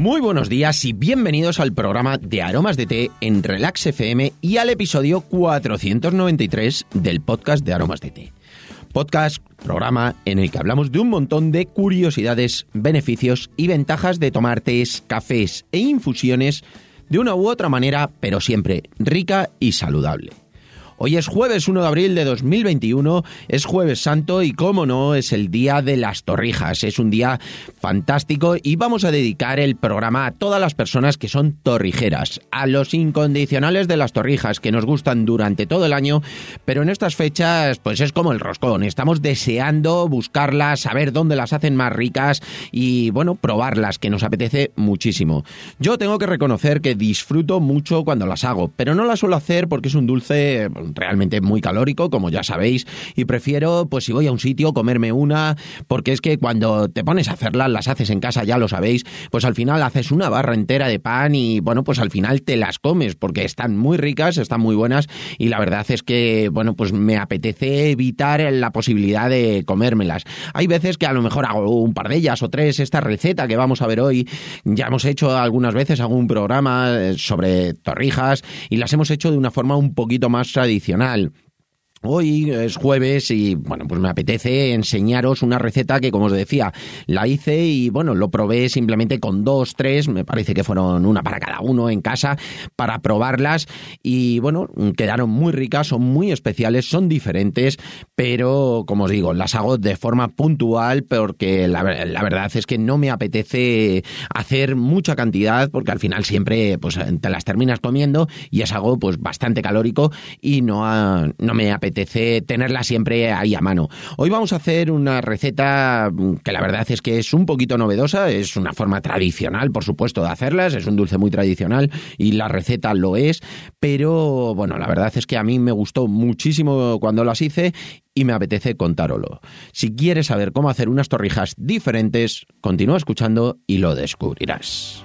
Muy buenos días y bienvenidos al programa de Aromas de Té en Relax FM y al episodio 493 del podcast de Aromas de Té. Podcast, programa en el que hablamos de un montón de curiosidades, beneficios y ventajas de tomar tés, cafés e infusiones de una u otra manera, pero siempre rica y saludable. Hoy es jueves 1 de abril de 2021, es jueves santo y como no, es el día de las torrijas. Es un día fantástico y vamos a dedicar el programa a todas las personas que son torrijeras, a los incondicionales de las torrijas que nos gustan durante todo el año, pero en estas fechas pues es como el roscón, estamos deseando buscarlas, saber dónde las hacen más ricas y bueno, probarlas, que nos apetece muchísimo. Yo tengo que reconocer que disfruto mucho cuando las hago, pero no las suelo hacer porque es un dulce realmente muy calórico, como ya sabéis, y prefiero, pues si voy a un sitio, comerme una, porque es que cuando te pones a hacerlas, las haces en casa, ya lo sabéis, pues al final haces una barra entera de pan y bueno, pues al final te las comes, porque están muy ricas, están muy buenas, y la verdad es que, bueno, pues me apetece evitar la posibilidad de comérmelas. Hay veces que a lo mejor hago un par de ellas o tres, esta receta que vamos a ver hoy, ya hemos hecho algunas veces algún programa sobre torrijas y las hemos hecho de una forma un poquito más tradicional tradicional Hoy es jueves y bueno, pues me apetece enseñaros una receta que como os decía, la hice y bueno, lo probé simplemente con dos, tres, me parece que fueron una para cada uno en casa para probarlas y bueno, quedaron muy ricas, son muy especiales, son diferentes, pero como os digo, las hago de forma puntual porque la, verdad es que no me apetece hacer mucha cantidad porque al final siempre pues te las terminas comiendo y es algo pues bastante calórico y no, no me apetece tenerla siempre ahí a mano. Hoy vamos a hacer una receta que la verdad es que es un poquito novedosa, es una forma tradicional, por supuesto, de hacerlas, es un dulce muy tradicional y la receta lo es, pero bueno, la verdad es que a mí me gustó muchísimo cuando las hice y me apetece contároslo. Si quieres saber cómo hacer unas torrijas diferentes, continúa escuchando y lo descubrirás.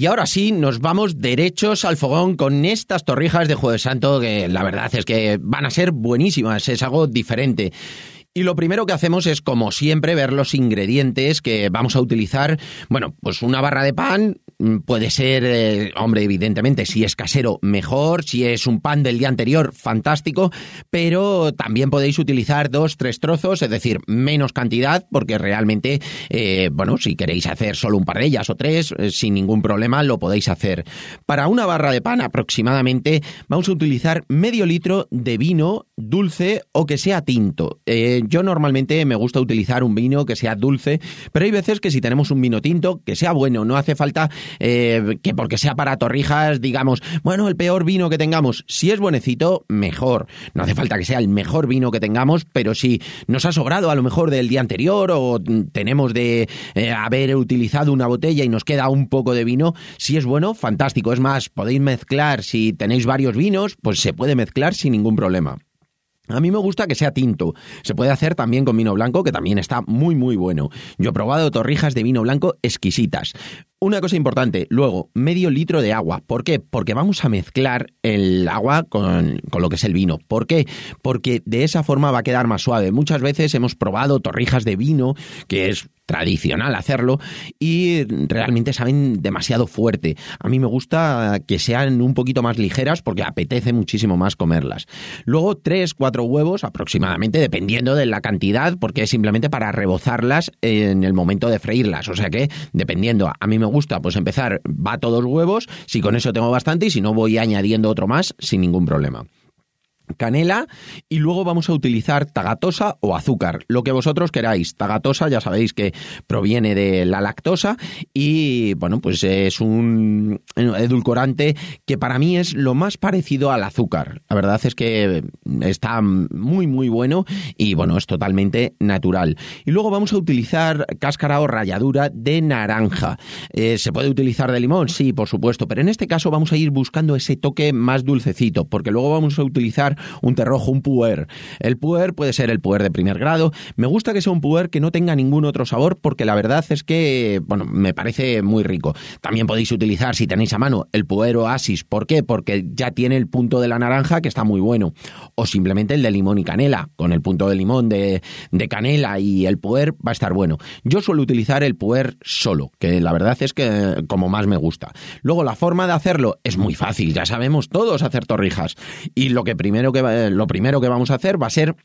Y ahora sí, nos vamos derechos al fogón con estas torrijas de Jueves Santo que la verdad es que van a ser buenísimas, es algo diferente. Y lo primero que hacemos es, como siempre, ver los ingredientes que vamos a utilizar. Bueno, pues una barra de pan, puede ser, eh, hombre, evidentemente, si es casero, mejor, si es un pan del día anterior, fantástico, pero también podéis utilizar dos, tres trozos, es decir, menos cantidad, porque realmente, eh, bueno, si queréis hacer solo un par de ellas o tres, eh, sin ningún problema, lo podéis hacer. Para una barra de pan aproximadamente, vamos a utilizar medio litro de vino dulce o que sea tinto. Yo normalmente me gusta utilizar un vino que sea dulce, pero hay veces que si tenemos un vino tinto, que sea bueno, no hace falta eh, que porque sea para torrijas, digamos, bueno, el peor vino que tengamos. Si es buenecito, mejor. No hace falta que sea el mejor vino que tengamos, pero si nos ha sobrado a lo mejor del día anterior o tenemos de eh, haber utilizado una botella y nos queda un poco de vino, si es bueno, fantástico. Es más, podéis mezclar, si tenéis varios vinos, pues se puede mezclar sin ningún problema. A mí me gusta que sea tinto. Se puede hacer también con vino blanco, que también está muy, muy bueno. Yo he probado torrijas de vino blanco exquisitas. Una cosa importante, luego, medio litro de agua. ¿Por qué? Porque vamos a mezclar el agua con, con, lo que es el vino. ¿Por qué? Porque de esa forma va a quedar más suave. Muchas veces hemos probado torrijas de vino, que es tradicional hacerlo y realmente saben demasiado fuerte. A mí me gusta que sean un poquito más ligeras porque apetece muchísimo más comerlas. Luego tres, cuatro huevos aproximadamente, dependiendo de la cantidad, porque es simplemente para rebozarlas en el momento de freírlas. O sea que, dependiendo, a mí me gusta pues empezar, va todos huevos, si con eso tengo bastante y si no voy añadiendo otro más sin ningún problema. Canela y luego vamos a utilizar tagatosa o azúcar, lo que vosotros queráis. Tagatosa ya sabéis que proviene de la lactosa y bueno, pues es un edulcorante que para mí es lo más parecido al azúcar. La verdad es que está muy muy bueno y bueno, es totalmente natural. Y luego vamos a utilizar cáscara o ralladura de naranja. Eh, ¿Se puede utilizar de limón? Sí, por supuesto, pero en este caso vamos a ir buscando ese toque más dulcecito, porque luego vamos a utilizar un terrojo, un puer. El puer puede ser el puer de primer grado. Me gusta que sea un puer que no tenga ningún otro sabor porque la verdad es que, bueno, me parece muy rico. También podéis utilizar, si tenéis a mano, el puer oasis. ¿Por qué? Porque ya tiene el punto de la naranja que está muy bueno. O simplemente el de limón y canela. Con el punto de limón de, de canela y el puer va a estar bueno. Yo suelo utilizar el puer solo, que la verdad es que como más me gusta. Luego la forma de hacerlo es muy fácil, ya sabemos todos hacer torrijas. Y lo que primero que lo primero que vamos a hacer va a ser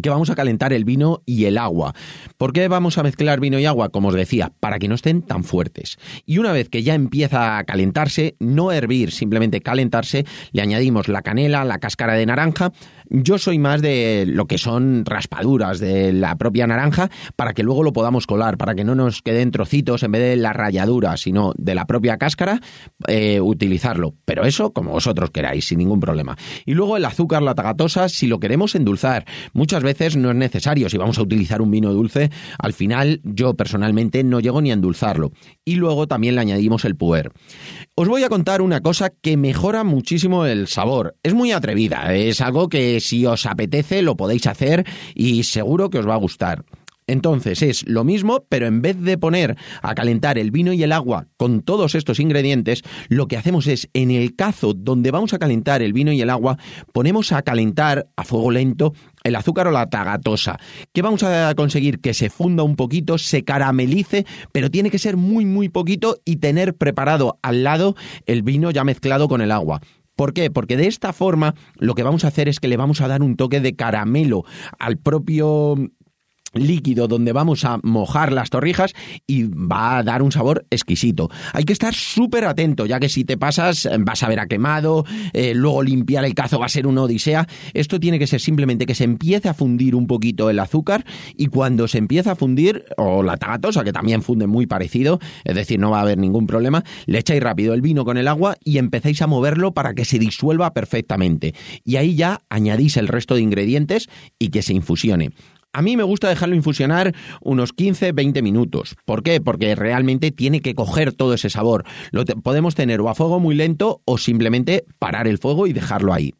que vamos a calentar el vino y el agua. ¿Por qué vamos a mezclar vino y agua? Como os decía, para que no estén tan fuertes. Y una vez que ya empieza a calentarse, no hervir, simplemente calentarse, le añadimos la canela, la cáscara de naranja. Yo soy más de lo que son raspaduras de la propia naranja para que luego lo podamos colar, para que no nos queden trocitos en vez de la ralladura, sino de la propia cáscara, eh, utilizarlo. Pero eso como vosotros queráis, sin ningún problema. Y luego el azúcar, la tagatosa, si lo queremos endulzar. Muchas veces no es necesario. Si vamos a utilizar un vino dulce, al final yo personalmente no llego ni a endulzarlo. Y luego también le añadimos el puer. Os voy a contar una cosa que mejora muchísimo el sabor. Es muy atrevida, es algo que si os apetece lo podéis hacer y seguro que os va a gustar. Entonces es lo mismo, pero en vez de poner a calentar el vino y el agua con todos estos ingredientes, lo que hacemos es en el cazo donde vamos a calentar el vino y el agua, ponemos a calentar a fuego lento el azúcar o la tagatosa. ¿Qué vamos a conseguir? Que se funda un poquito, se caramelice, pero tiene que ser muy, muy poquito y tener preparado al lado el vino ya mezclado con el agua. ¿Por qué? Porque de esta forma lo que vamos a hacer es que le vamos a dar un toque de caramelo al propio líquido donde vamos a mojar las torrijas y va a dar un sabor exquisito. Hay que estar súper atento, ya que si te pasas vas a ver a quemado, eh, luego limpiar el cazo va a ser una odisea. Esto tiene que ser simplemente que se empiece a fundir un poquito el azúcar y cuando se empieza a fundir, o la tagatosa, que también funde muy parecido, es decir, no va a haber ningún problema, le echáis rápido el vino con el agua y empecéis a moverlo para que se disuelva perfectamente. Y ahí ya añadís el resto de ingredientes y que se infusione. A mí me gusta dejarlo infusionar unos 15-20 minutos. ¿Por qué? Porque realmente tiene que coger todo ese sabor. Lo podemos tener o a fuego muy lento o simplemente parar el fuego y dejarlo ahí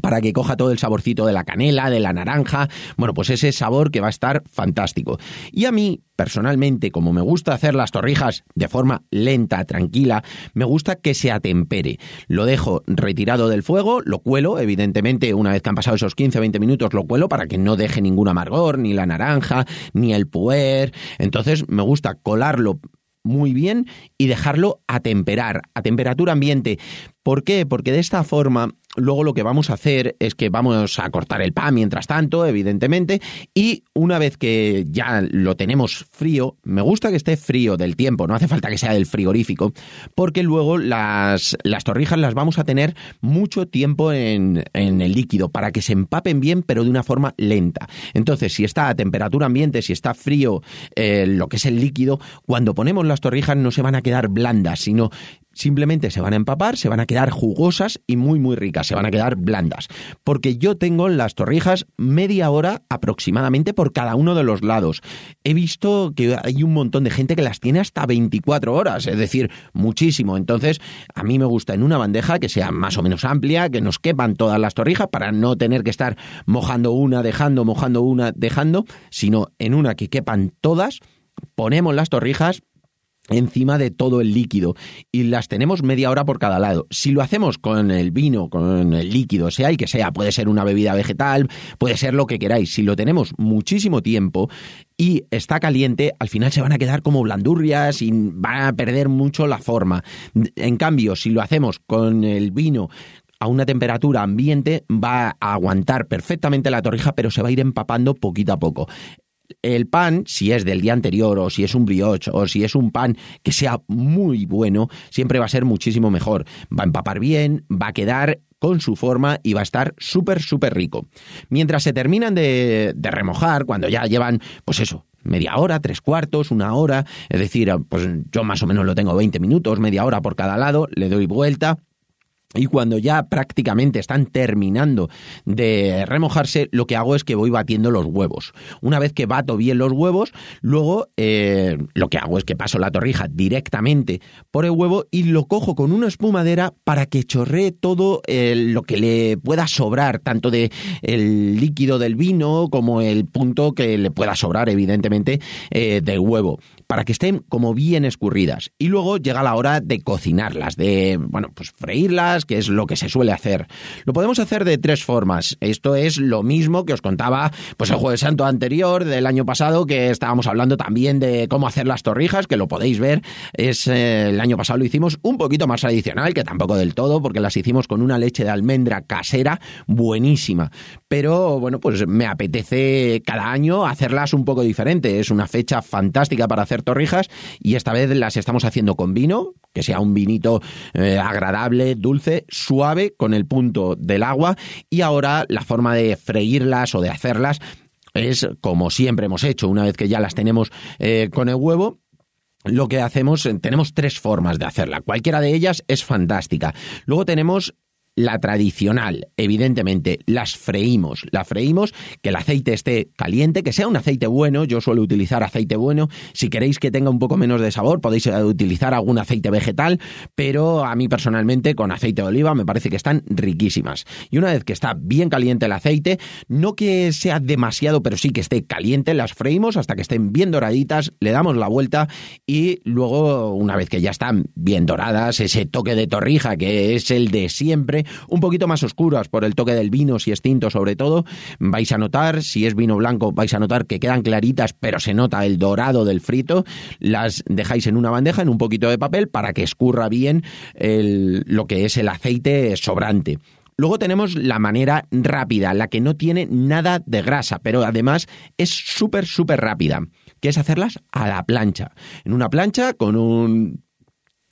para que coja todo el saborcito de la canela, de la naranja, bueno, pues ese sabor que va a estar fantástico. Y a mí, personalmente, como me gusta hacer las torrijas de forma lenta, tranquila, me gusta que se atempere. Lo dejo retirado del fuego, lo cuelo, evidentemente, una vez que han pasado esos 15-20 minutos, lo cuelo para que no deje ningún amargor, ni la naranja, ni el puer. Entonces, me gusta colarlo muy bien y dejarlo a temperar, a temperatura ambiente. ¿Por qué? Porque de esta forma luego lo que vamos a hacer es que vamos a cortar el pan mientras tanto, evidentemente, y una vez que ya lo tenemos frío, me gusta que esté frío del tiempo, no hace falta que sea del frigorífico, porque luego las, las torrijas las vamos a tener mucho tiempo en, en el líquido para que se empapen bien, pero de una forma lenta. Entonces, si está a temperatura ambiente, si está frío eh, lo que es el líquido, cuando ponemos las torrijas no se van a quedar blandas, sino simplemente se van a empapar, se van a quedar jugosas y muy muy ricas, se van a quedar blandas. Porque yo tengo las torrijas media hora aproximadamente por cada uno de los lados. He visto que hay un montón de gente que las tiene hasta 24 horas, es decir, muchísimo. Entonces, a mí me gusta en una bandeja que sea más o menos amplia, que nos quepan todas las torrijas para no tener que estar mojando una, dejando, mojando una, dejando, sino en una que quepan todas ponemos las torrijas, encima de todo el líquido y las tenemos media hora por cada lado. Si lo hacemos con el vino, con el líquido, sea el que sea, puede ser una bebida vegetal, puede ser lo que queráis, si lo tenemos muchísimo tiempo y está caliente, al final se van a quedar como blandurrias y van a perder mucho la forma. En cambio, si lo hacemos con el vino a una temperatura ambiente va a aguantar perfectamente la torrija, pero se va a ir empapando poquito a poco el pan, si es del día anterior o si es un brioche o si es un pan que sea muy bueno, siempre va a ser muchísimo mejor. Va a empapar bien, va a quedar con su forma y va a estar súper, súper rico. Mientras se terminan de, de remojar, cuando ya llevan, pues eso, media hora, tres cuartos, una hora, es decir, pues yo más o menos lo tengo 20 minutos, media hora por cada lado, le doy vuelta y cuando ya prácticamente están terminando de remojarse, lo que hago es que voy batiendo los huevos. Una vez que bato bien los huevos, luego eh, lo que hago es que paso la torrija directamente por el huevo y lo cojo con una espumadera para que chorree todo eh, lo que le pueda sobrar, tanto de el líquido del vino como el punto que le pueda sobrar, evidentemente, eh, del huevo para que estén como bien escurridas. Y luego llega la hora de cocinarlas, de, bueno, pues freírlas, que es lo que se suele hacer. Lo podemos hacer de tres formas. Esto es lo mismo que os contaba, pues el Jueves Santo anterior del año pasado, que estábamos hablando también de cómo hacer las torrijas, que lo podéis ver. Es, eh, el año pasado lo hicimos un poquito más tradicional, que tampoco del todo, porque las hicimos con una leche de almendra casera buenísima. Pero bueno, pues me apetece cada año hacerlas un poco diferente. Es una fecha fantástica para hacer torrijas y esta vez las estamos haciendo con vino, que sea un vinito eh, agradable, dulce, suave, con el punto del agua y ahora la forma de freírlas o de hacerlas es como siempre hemos hecho, una vez que ya las tenemos eh, con el huevo, lo que hacemos, tenemos tres formas de hacerla. Cualquiera de ellas es fantástica. Luego tenemos la tradicional, evidentemente, las freímos. La freímos, que el aceite esté caliente, que sea un aceite bueno. Yo suelo utilizar aceite bueno. Si queréis que tenga un poco menos de sabor, podéis eh, utilizar algún aceite vegetal, pero a mí personalmente con aceite de oliva me parece que están riquísimas. Y una vez que está bien caliente el aceite, no que sea demasiado, pero sí que esté caliente, las freímos hasta que estén bien doraditas, le damos la vuelta y luego, una vez que ya están bien doradas, ese toque de torrija que es el de siempre, un poquito más oscuras por el toque del vino, si es tinto sobre todo. Vais a notar, si es vino blanco, vais a notar que quedan claritas, pero se nota el dorado del frito. Las dejáis en una bandeja, en un poquito de papel, para que escurra bien lo que es el aceite sobrante. Luego tenemos la manera rápida, la que no tiene nada de grasa, pero además es súper, súper rápida, que es hacerlas a la plancha. En una plancha con un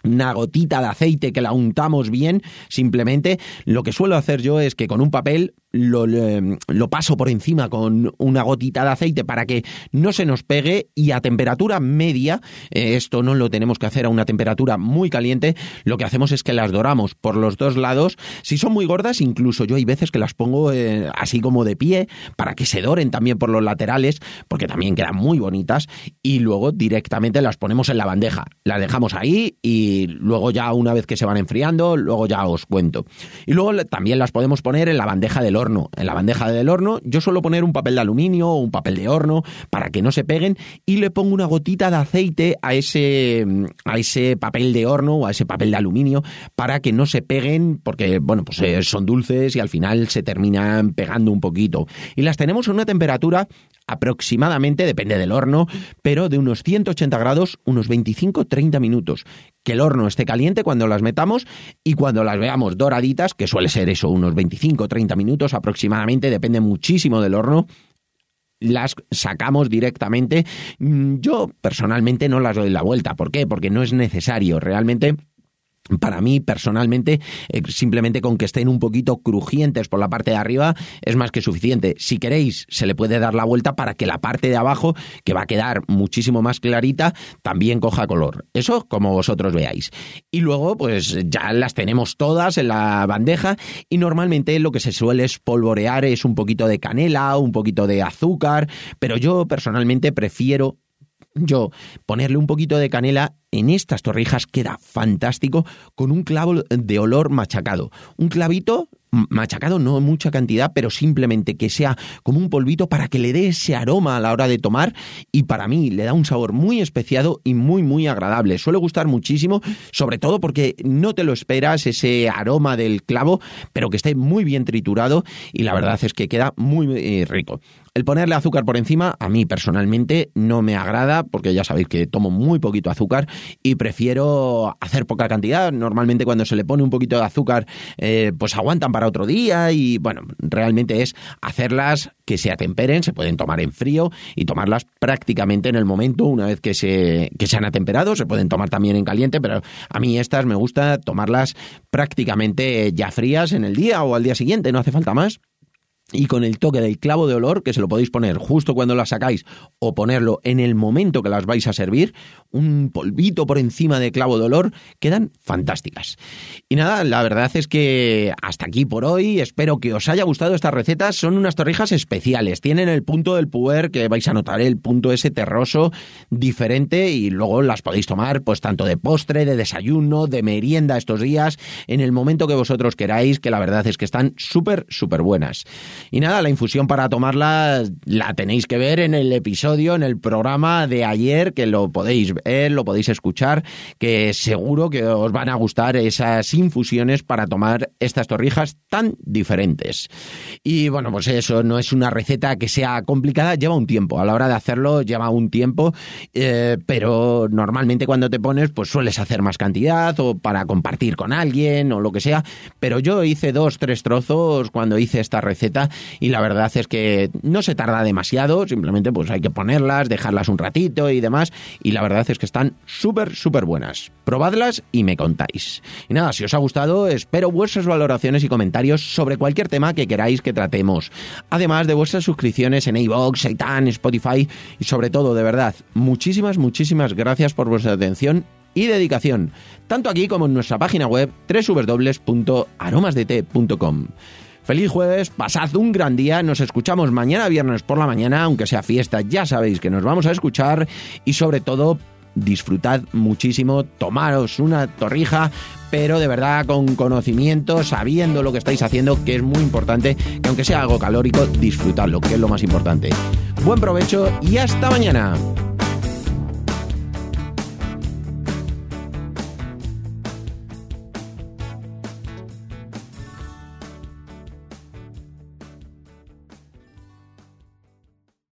una gotita de aceite que la untamos bien, simplemente lo que suelo hacer yo es que con un papel lo, lo, paso por encima con una gotita de aceite para que no se nos pegue y a temperatura media, eh, esto no lo tenemos que hacer a una temperatura muy caliente, lo que hacemos es que las doramos por los dos lados. Si son muy gordas, incluso yo hay veces que las pongo eh, así como de pie para que se doren también por los laterales, porque también quedan muy bonitas y luego directamente las ponemos en la bandeja. Las dejamos ahí y luego ya una vez que se van enfriando, luego ya os cuento. Y luego también las podemos poner en la bandeja del horno. En la bandeja del horno yo suelo poner un papel de aluminio o un papel de horno para que no se peguen y le pongo una gotita de aceite a ese, a ese papel de horno o a ese papel de aluminio para que no se peguen porque, bueno, pues eh, son dulces y al final se terminan pegando un poquito. Y las tenemos a una temperatura aproximadamente, depende del horno, pero de unos 180 grados, unos 25-30 minutos. Que el horno esté caliente cuando las metamos y cuando las veamos doraditas, que suele ser eso, unos 25-30 minutos aproximadamente, depende muchísimo del horno, las sacamos directamente. Mm, yo personalmente no las doy la vuelta. ¿Por qué? Porque no es necesario. Realmente para mí, personalmente, eh, simplemente con que estén un poquito crujientes por la parte de arriba es más que suficiente. Si queréis, se le puede dar la vuelta para que la parte de abajo, que va a quedar muchísimo más clarita, también coja color. Eso como vosotros veáis. Y luego, pues ya las tenemos todas en la bandeja y normalmente lo que se suele espolvorear es un poquito de canela, un poquito de azúcar, pero yo personalmente prefiero yo ponerle un poquito de canela en estas torrijas queda fantástico con un clavo de olor machacado. Un clavito machacado, no mucha cantidad, pero simplemente que sea como un polvito para que le dé ese aroma a la hora de tomar y para mí le da un sabor muy especiado y muy muy agradable. Suele gustar muchísimo, sobre todo porque no te lo esperas ese aroma del clavo, pero que esté muy bien triturado y la verdad es que queda muy rico. El ponerle azúcar por encima, a mí personalmente no me agrada, porque ya sabéis que tomo muy poquito azúcar y prefiero hacer poca cantidad. Normalmente cuando se le pone un poquito de azúcar, eh, pues aguantan para otro día y bueno, realmente es hacerlas que se atemperen, se pueden tomar en frío y tomarlas prácticamente en el momento, una vez que se, que se han atemperado, se pueden tomar también en caliente, pero a mí estas me gusta tomarlas prácticamente ya frías en el día o al día siguiente, no hace falta más y con el toque del clavo de olor, que se lo podéis poner justo cuando las sacáis o ponerlo en el momento que las vais a servir, un polvito por encima de clavo de olor, quedan fantásticas. Y nada, la verdad es que hasta aquí por hoy, espero que os haya gustado estas recetas, son unas torrijas especiales, tienen el punto del puer que vais a notar, el punto ese terroso diferente y luego las podéis tomar pues tanto de postre, de desayuno, de merienda estos días, en el momento que vosotros queráis, que la verdad es que están súper, súper buenas. Y nada, la infusión para tomarla la tenéis que ver en el episodio, en el programa de ayer, que lo podéis ver, lo podéis escuchar, que seguro que os van a gustar esas infusiones para tomar estas torrijas tan diferentes. Y bueno, pues eso no es una receta que sea complicada, lleva un tiempo. A la hora de hacerlo lleva un tiempo, eh, pero normalmente cuando te pones, pues sueles hacer más cantidad o para compartir con alguien o lo que sea. Pero yo hice dos, tres trozos cuando hice esta receta y la verdad es que no se tarda demasiado, simplemente pues hay que ponerlas, dejarlas un ratito y demás y la verdad es que están súper, súper buenas. Probadlas y me contáis. Y nada, si os ha gustado, espero vuestras valoraciones y comentarios sobre cualquier tema que queráis que tratemos. Además de vuestras suscripciones en iVoox, Seitan, Spotify y sobre todo, de verdad, muchísimas, muchísimas gracias por vuestra atención y dedicación, tanto aquí como en nuestra página web www.aromasdt.com. Feliz jueves, pasad un gran día, nos escuchamos mañana viernes por la mañana, aunque sea fiesta, ya sabéis que nos vamos a escuchar y sobre todo disfrutad muchísimo, tomaros una torrija, pero de verdad con conocimiento, sabiendo lo que estáis haciendo, que es muy importante, que aunque sea algo calórico, disfrutadlo, que es lo más importante. Buen provecho y hasta mañana.